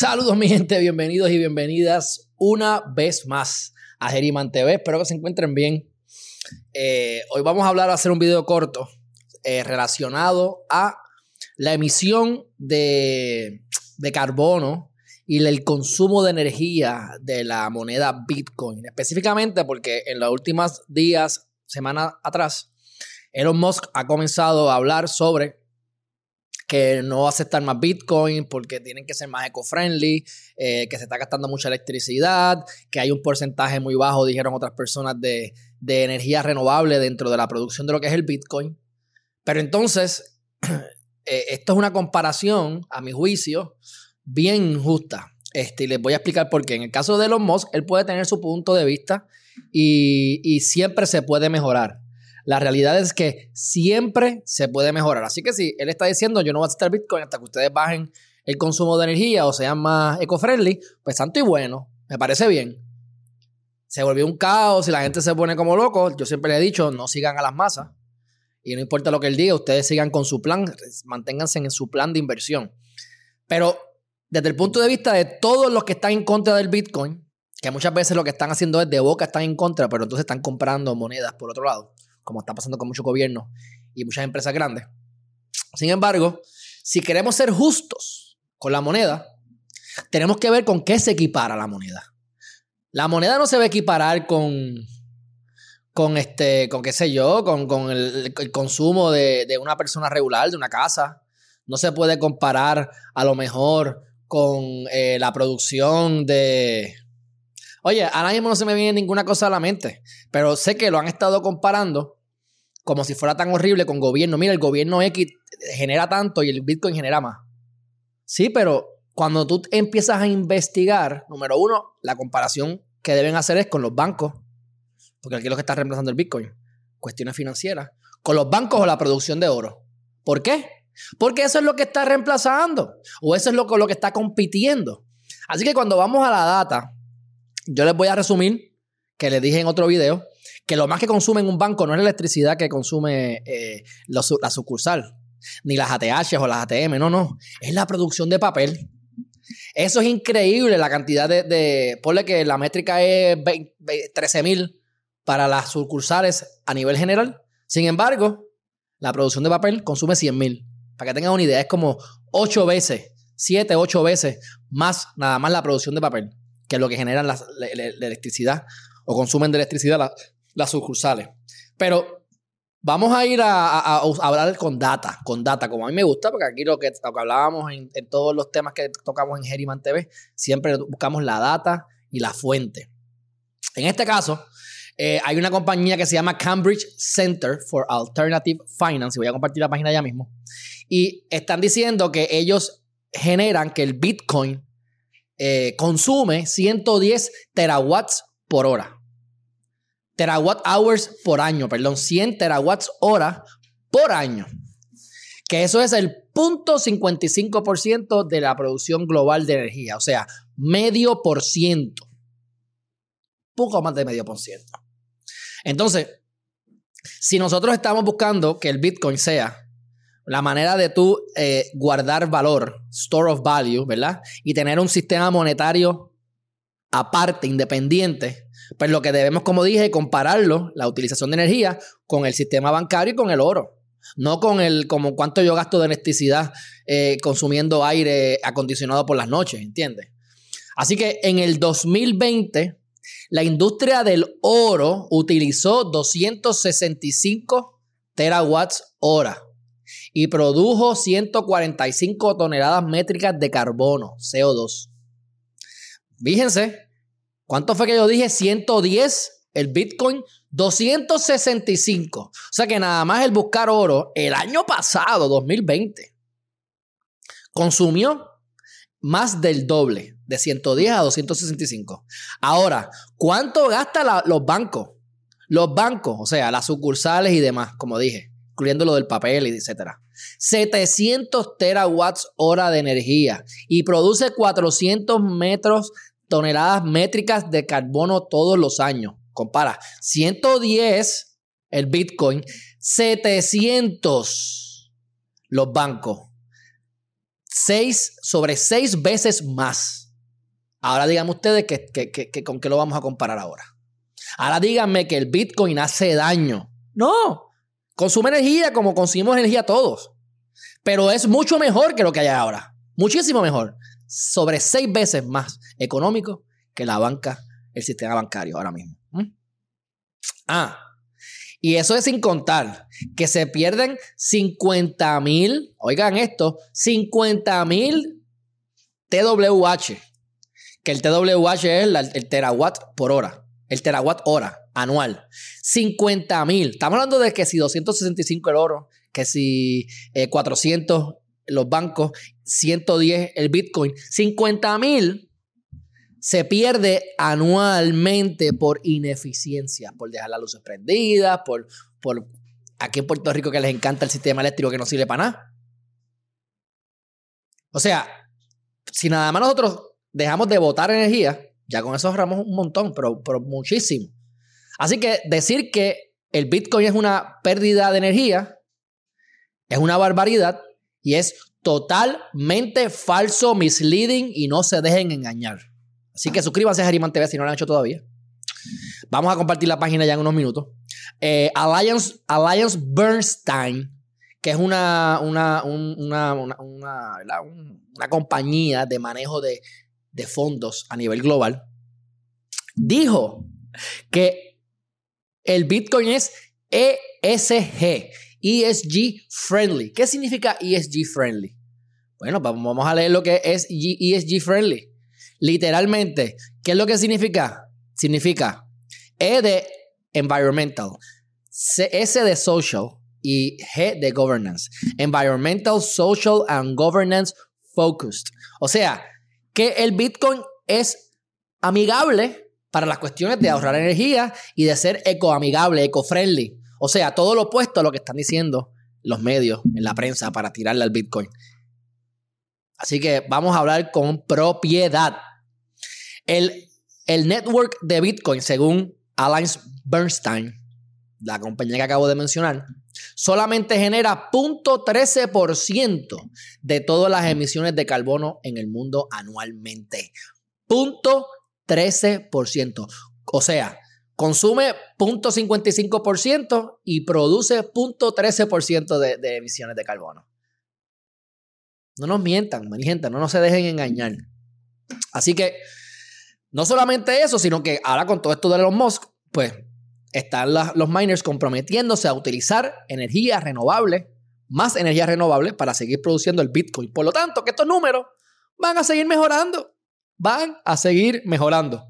Saludos mi gente, bienvenidos y bienvenidas una vez más a Geriman TV. Espero que se encuentren bien. Eh, hoy vamos a hablar, a hacer un video corto eh, relacionado a la emisión de, de carbono y el consumo de energía de la moneda Bitcoin. Específicamente porque en los últimos días, semanas atrás, Elon Musk ha comenzado a hablar sobre que no va a aceptar más Bitcoin porque tienen que ser más eco-friendly, eh, que se está gastando mucha electricidad, que hay un porcentaje muy bajo, dijeron otras personas, de, de energía renovable dentro de la producción de lo que es el Bitcoin. Pero entonces, eh, esto es una comparación, a mi juicio, bien injusta. Este, les voy a explicar por qué. En el caso de Elon Musk, él puede tener su punto de vista y, y siempre se puede mejorar. La realidad es que siempre se puede mejorar. Así que si él está diciendo yo no voy a aceptar Bitcoin hasta que ustedes bajen el consumo de energía o sean más eco-friendly, pues santo y bueno, me parece bien. Se volvió un caos y la gente se pone como loco. Yo siempre le he dicho, no sigan a las masas. Y no importa lo que él diga, ustedes sigan con su plan, manténganse en su plan de inversión. Pero desde el punto de vista de todos los que están en contra del Bitcoin, que muchas veces lo que están haciendo es de boca están en contra, pero entonces están comprando monedas por otro lado como está pasando con muchos gobiernos y muchas empresas grandes. Sin embargo, si queremos ser justos con la moneda, tenemos que ver con qué se equipara la moneda. La moneda no se va a equiparar con, con este, con qué sé yo, con, el, consumo de, una persona regular, de una casa. No se puede comparar a lo mejor con eh, la producción de... Oye, ahora mismo no se me viene ninguna cosa a la mente, pero sé que lo han estado comparando como si fuera tan horrible con gobierno. Mira, el gobierno X genera tanto y el Bitcoin genera más. Sí, pero cuando tú empiezas a investigar, número uno, la comparación que deben hacer es con los bancos, porque aquí es lo que está reemplazando el Bitcoin, cuestiones financieras, con los bancos o la producción de oro. ¿Por qué? Porque eso es lo que está reemplazando o eso es lo, lo que está compitiendo. Así que cuando vamos a la data, yo les voy a resumir, que les dije en otro video, que lo más que consume en un banco no es la electricidad que consume eh, la sucursal, ni las ATH o las ATM, no, no, es la producción de papel. Eso es increíble, la cantidad de, de ponle que la métrica es 13 mil para las sucursales a nivel general. Sin embargo, la producción de papel consume 100 mil. Para que tengan una idea, es como 8 veces, 7, 8 veces más nada más la producción de papel que lo que generan la, electricidad o consumen de electricidad las sucursales. Pero vamos a ir a, hablar con data, con data, como a mí me gusta, porque aquí lo que, hablábamos en, todos los temas que tocamos en Geriman TV, siempre buscamos la data y la fuente. En este caso, eh, hay una compañía que se llama Cambridge Center for Alternative Finance, y voy a compartir la página ya mismo, y están diciendo que ellos generan que el Bitcoin eh, consume 110 terawatts por hora terawatt hours por año, perdón, 100 terawatts hora por año. Que eso es el 0.55% de la producción global de energía, o sea, medio por ciento. Poco más de medio por ciento. Entonces, si nosotros estamos buscando que el Bitcoin sea la manera de tú eh, guardar valor, store of value, ¿verdad? Y tener un sistema monetario aparte, independiente, pues lo que debemos, como dije, compararlo, la utilización de energía, con el sistema bancario y con el oro. No con el, como cuánto yo gasto de electricidad eh, consumiendo aire acondicionado por las noches, ¿entiendes? Así que en el 2020, la industria del oro utilizó 265 terawatts hora y produjo 145 toneladas métricas de carbono, CO2. Fíjense, ¿Cuánto fue que yo dije? 110. El Bitcoin, 265. O sea que nada más el buscar oro el año pasado, 2020, consumió más del doble, de 110 a 265. Ahora, ¿cuánto gastan los bancos? Los bancos, o sea, las sucursales y demás, como dije, incluyendo lo del papel etcétera. 700 terawatts hora de energía y produce 400 metros toneladas métricas de carbono todos los años. Compara, 110 el Bitcoin, 700 los bancos. seis, sobre seis veces más. Ahora díganme ustedes que, con qué lo vamos a comparar ahora. Ahora díganme que el Bitcoin hace daño. No, consume energía como consumimos energía todos. Pero es mucho mejor que lo que hay ahora. Muchísimo mejor. Sobre seis veces más económico que la banca, el sistema bancario ahora mismo. ¿Mm? Ah, y eso es sin contar que se pierden 50 mil, oigan esto, 50 mil TWH, que el TWH es el, terawatt por hora, el terawatt hora anual. 50 mil. Estamos hablando de que si 265 el oro, que si 400 eh, los bancos, 110 el Bitcoin, 50 mil se pierde anualmente por ineficiencia, por dejar las luces prendidas, por, por aquí en Puerto Rico que les encanta el sistema eléctrico que no sirve para nada. O sea, si nada más nosotros dejamos de botar energía, ya con eso ahorramos un montón, pero, pero muchísimo. Así que decir que el Bitcoin es una pérdida de energía es una barbaridad y es totalmente falso, misleading y no se dejen engañar. Así que suscríbanse a Geriman TV si no lo han hecho todavía. Vamos a compartir la página ya en unos minutos. Eh, Alliance, Alliance Bernstein, que es una, una, una, una compañía de manejo de, de fondos a nivel global, dijo que el Bitcoin es ESG, ESG friendly. ¿Qué significa ESG friendly? Bueno, vamos a leer lo que es ESG friendly. Literalmente, ¿qué es lo que significa? Significa E de environmental, S de social y G de governance. Environmental, social and governance focused. O sea, que el Bitcoin es amigable para las cuestiones de ahorrar energía y de ser ecoamigable, eco-friendly. O sea, todo lo opuesto a lo que están diciendo los medios en la prensa para tirarle al Bitcoin. Así que vamos a hablar con propiedad. El, el network de Bitcoin, según Alliance Bernstein, la compañía que acabo de mencionar, solamente genera 0.13% de todas las emisiones de carbono en el mundo anualmente. 0.13%. O sea, consume 0.55% y produce 0.13% de, de emisiones de carbono. No nos mientan, mi gente, no nos se dejen engañar. Así que no solamente eso, sino que ahora con todo esto de los Musk, pues están los miners comprometiéndose a utilizar energía renovable, más energía renovable para seguir produciendo el Bitcoin. Por lo tanto, que estos números van a seguir mejorando, van a seguir mejorando.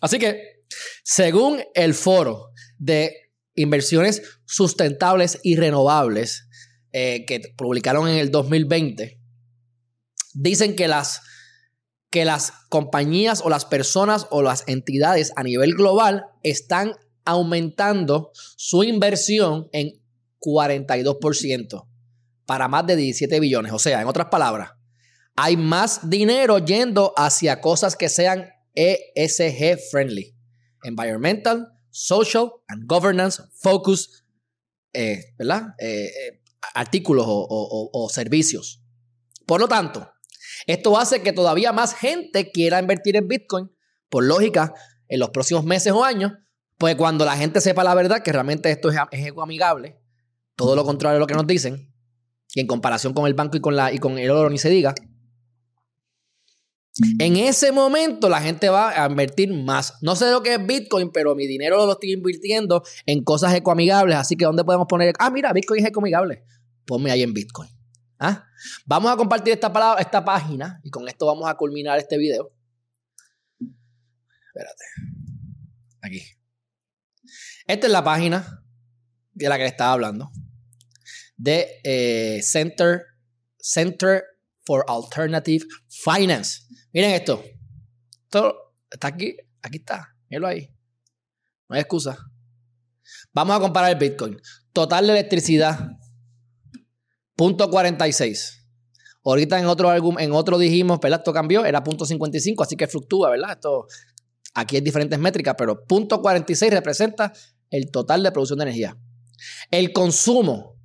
Así que, según el foro de inversiones sustentables y renovables eh, que publicaron en el 2020, dicen que las que las compañías o las personas o las entidades a nivel global están aumentando su inversión en 42% para más de 17 billones. O sea, en otras palabras, hay más dinero yendo hacia cosas que sean ESG friendly. Environmental, social and governance focus, eh, ¿verdad? Eh, eh, artículos o servicios. Por lo tanto, esto hace que todavía más gente quiera invertir en Bitcoin, por lógica, en los próximos meses o años, pues cuando la gente sepa la verdad, que realmente esto es, es amigable, todo lo contrario de lo que nos dicen, y en comparación con el banco y con, la, y con el oro ni se diga, en ese momento la gente va a invertir más. No sé lo que es Bitcoin, pero mi dinero lo estoy invirtiendo en cosas ecoamigables. Así que ¿dónde podemos poner? Ah, mira, Bitcoin es ecoamigable. Ponme ahí en Bitcoin. ¿Ah? Vamos a compartir esta, palabra, esta página y con esto vamos a culminar este video. Espérate. Aquí. Esta es la página de la que le estaba hablando. De eh, Center, Center for Alternative Finance. Miren esto. Esto está aquí. Aquí está. Mírenlo ahí. No hay excusa. Vamos a comparar el Bitcoin. Total de electricidad Punto 46. Ahorita en otro, en otro dijimos, ¿verdad? Esto cambió, era punto 55, así que fluctúa, ¿verdad? Esto, aquí hay diferentes métricas, pero punto 46 representa el total de producción de energía. El consumo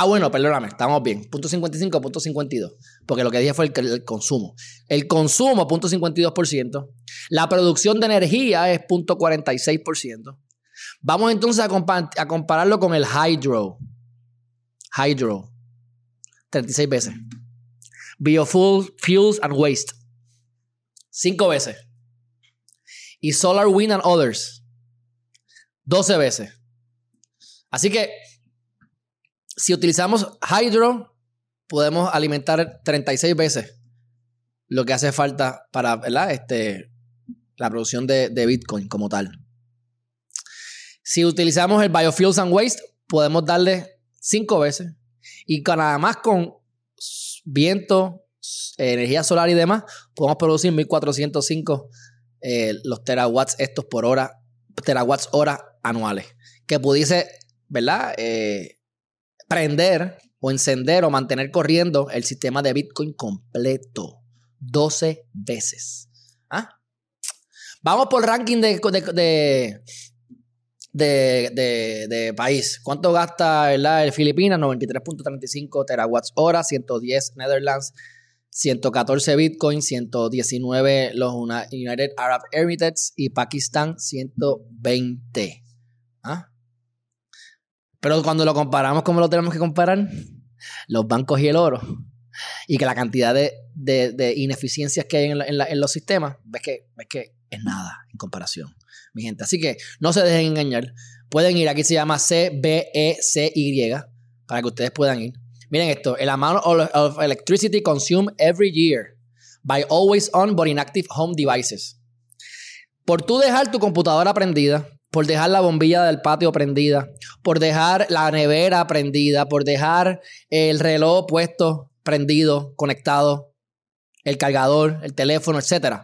Ah, bueno, perdóname, estamos bien. Punto 55, punto 52. Porque lo que dije fue el, consumo. El consumo, punto 52%. La producción de energía es punto 46%. Vamos entonces a, a compararlo con el hydro. Hydro. 36 veces. Biofuels and waste. 5 veces. Y solar wind and others. 12 veces. Así que si utilizamos hydro, podemos alimentar 36 veces lo que hace falta para Este, la producción de, Bitcoin como tal. Si utilizamos el Biofuels and Waste, podemos darle 5 veces. Y con, nada más con viento, energía solar y demás, podemos producir 1405 eh, los terawatts estos por hora, terawatts hora anuales. Que pudiese, ¿verdad? Eh, prender o encender o mantener corriendo el sistema de Bitcoin completo 12 veces. ¿Ah? Vamos por ranking de, de, de, país. ¿Cuánto gasta el Filipinas? 93.35 terawatts hora, 110 Netherlands, 114 Bitcoin, 119 los United Arab Emirates y Pakistán 120. ¿Ah? Pero cuando lo comparamos, ¿cómo lo tenemos que comparar? Los bancos y el oro. Y que la cantidad de, ineficiencias que hay en, los sistemas, ves que, ves que es nada en comparación, mi gente. Así que no se dejen engañar. Pueden ir, aquí se llama CBECY, para que ustedes puedan ir. Miren esto, el amount of electricity consumed every year by always on but inactive home devices. Por tú dejar tu computadora prendida, por dejar la bombilla del patio prendida, por dejar la nevera prendida, por dejar el reloj puesto, prendido, conectado, el cargador, el teléfono, etc.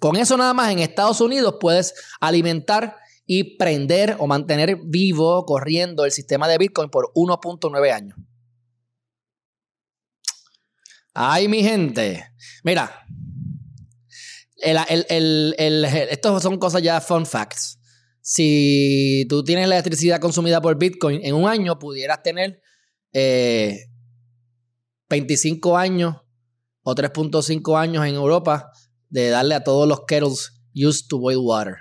Con eso nada más en Estados Unidos puedes alimentar y prender o mantener vivo, corriendo el sistema de Bitcoin por 1.9 años. Ay, mi gente. Mira, estos son cosas ya fun facts si tú tienes la electricidad consumida por Bitcoin en un año, pudieras tener 25 eh, años o 3.5 años en Europa de darle a todos los kettles used to boil water.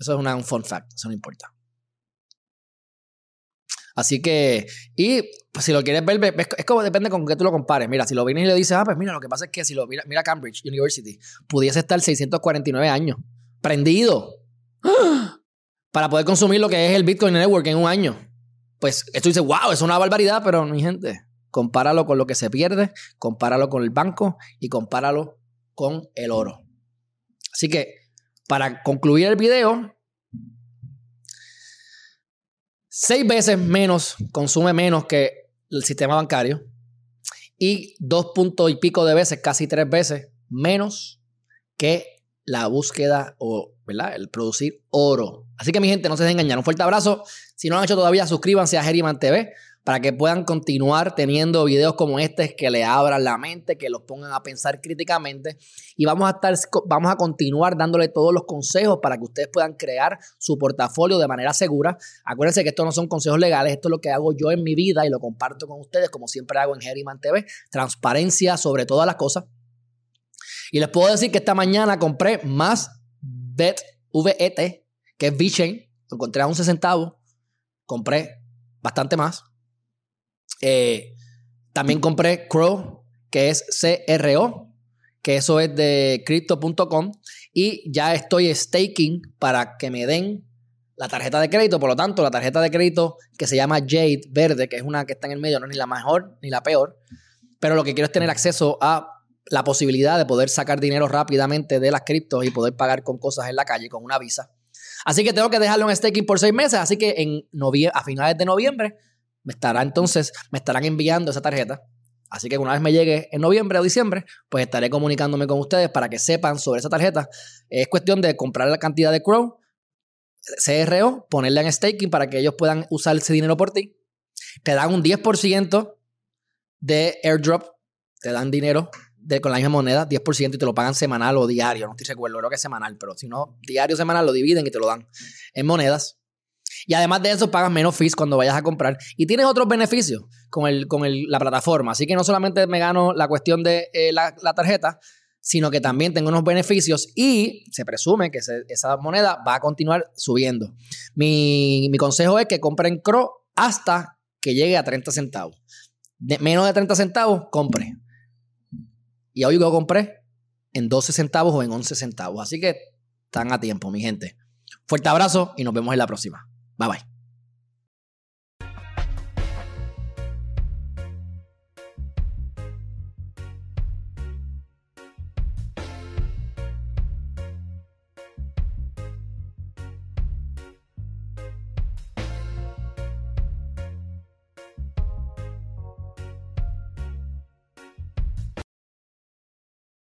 Eso es una, un fun fact, eso no importa. Así que, y pues, si lo quieres ver, es como depende con qué tú lo compares. Mira, si lo vienes y le dices, ah, pues mira, lo que pasa es que si lo mira, mira Cambridge University, pudiese estar 649 años, prendido. ¡Ah! Para poder consumir lo que es el Bitcoin Network en un año. Pues esto dice, wow, es una barbaridad, pero mi gente, compáralo con lo que se pierde, compáralo con el banco y compáralo con el oro. Así que, para concluir el video, seis veces menos, consume menos que el sistema bancario y dos puntos y pico de veces, casi tres veces menos que la búsqueda o ¿verdad? el producir oro. Así que mi gente, no se dejen. Un fuerte abrazo. Si no lo han hecho todavía, suscríbanse a Geriman TV para que puedan continuar teniendo videos como este que le abran la mente, que los pongan a pensar críticamente y vamos a estar vamos a continuar dándole todos los consejos para que ustedes puedan crear su portafolio de manera segura. Acuérdense que estos no son consejos legales, esto es lo que hago yo en mi vida y lo comparto con ustedes como siempre hago en Geriman TV, transparencia sobre todas las cosas. Y les puedo decir que esta mañana compré más VET, VET que es VeChain. Lo encontré a 11 centavos. Compré bastante más. Eh, también compré Crow, que es CRO, que eso es de crypto.com. Y ya estoy staking para que me den la tarjeta de crédito. Por lo tanto, la tarjeta de crédito que se llama Jade Verde, que es una que está en el medio, no es ni la mejor ni la peor. Pero lo que quiero es tener acceso a la posibilidad de poder sacar dinero rápidamente de las criptos y poder pagar con cosas en la calle con una visa. Así que tengo que dejarlo en staking por seis meses. Así que en a finales de noviembre me estará entonces, me estarán enviando esa tarjeta. Así que una vez me llegue en noviembre o diciembre, pues estaré comunicándome con ustedes para que sepan sobre esa tarjeta. Es cuestión de comprar la cantidad de Crow, CRO, ponerla en staking para que ellos puedan usar ese dinero por ti. Te dan un 10% de airdrop, te dan dinero con la misma moneda, 10% y te lo pagan semanal o diario, no estoy recuerdo, creo que es semanal, pero si no, diario semanal lo dividen y te lo dan en monedas. Y además de eso, pagas menos fees cuando vayas a comprar. Y tienes otros beneficios con, el, con el, la plataforma. Así que no solamente me gano la cuestión de eh, la, la, tarjeta, sino que también tengo unos beneficios y se presume que esa moneda va a continuar subiendo. Mi, mi consejo es que compren CRO hasta que llegue a 30 centavos. De, menos de 30 centavos, compre. Y hoy lo compré en 12 centavos o en 11 centavos. Así que están a tiempo, mi gente. Fuerte abrazo y nos vemos en la próxima. Bye bye.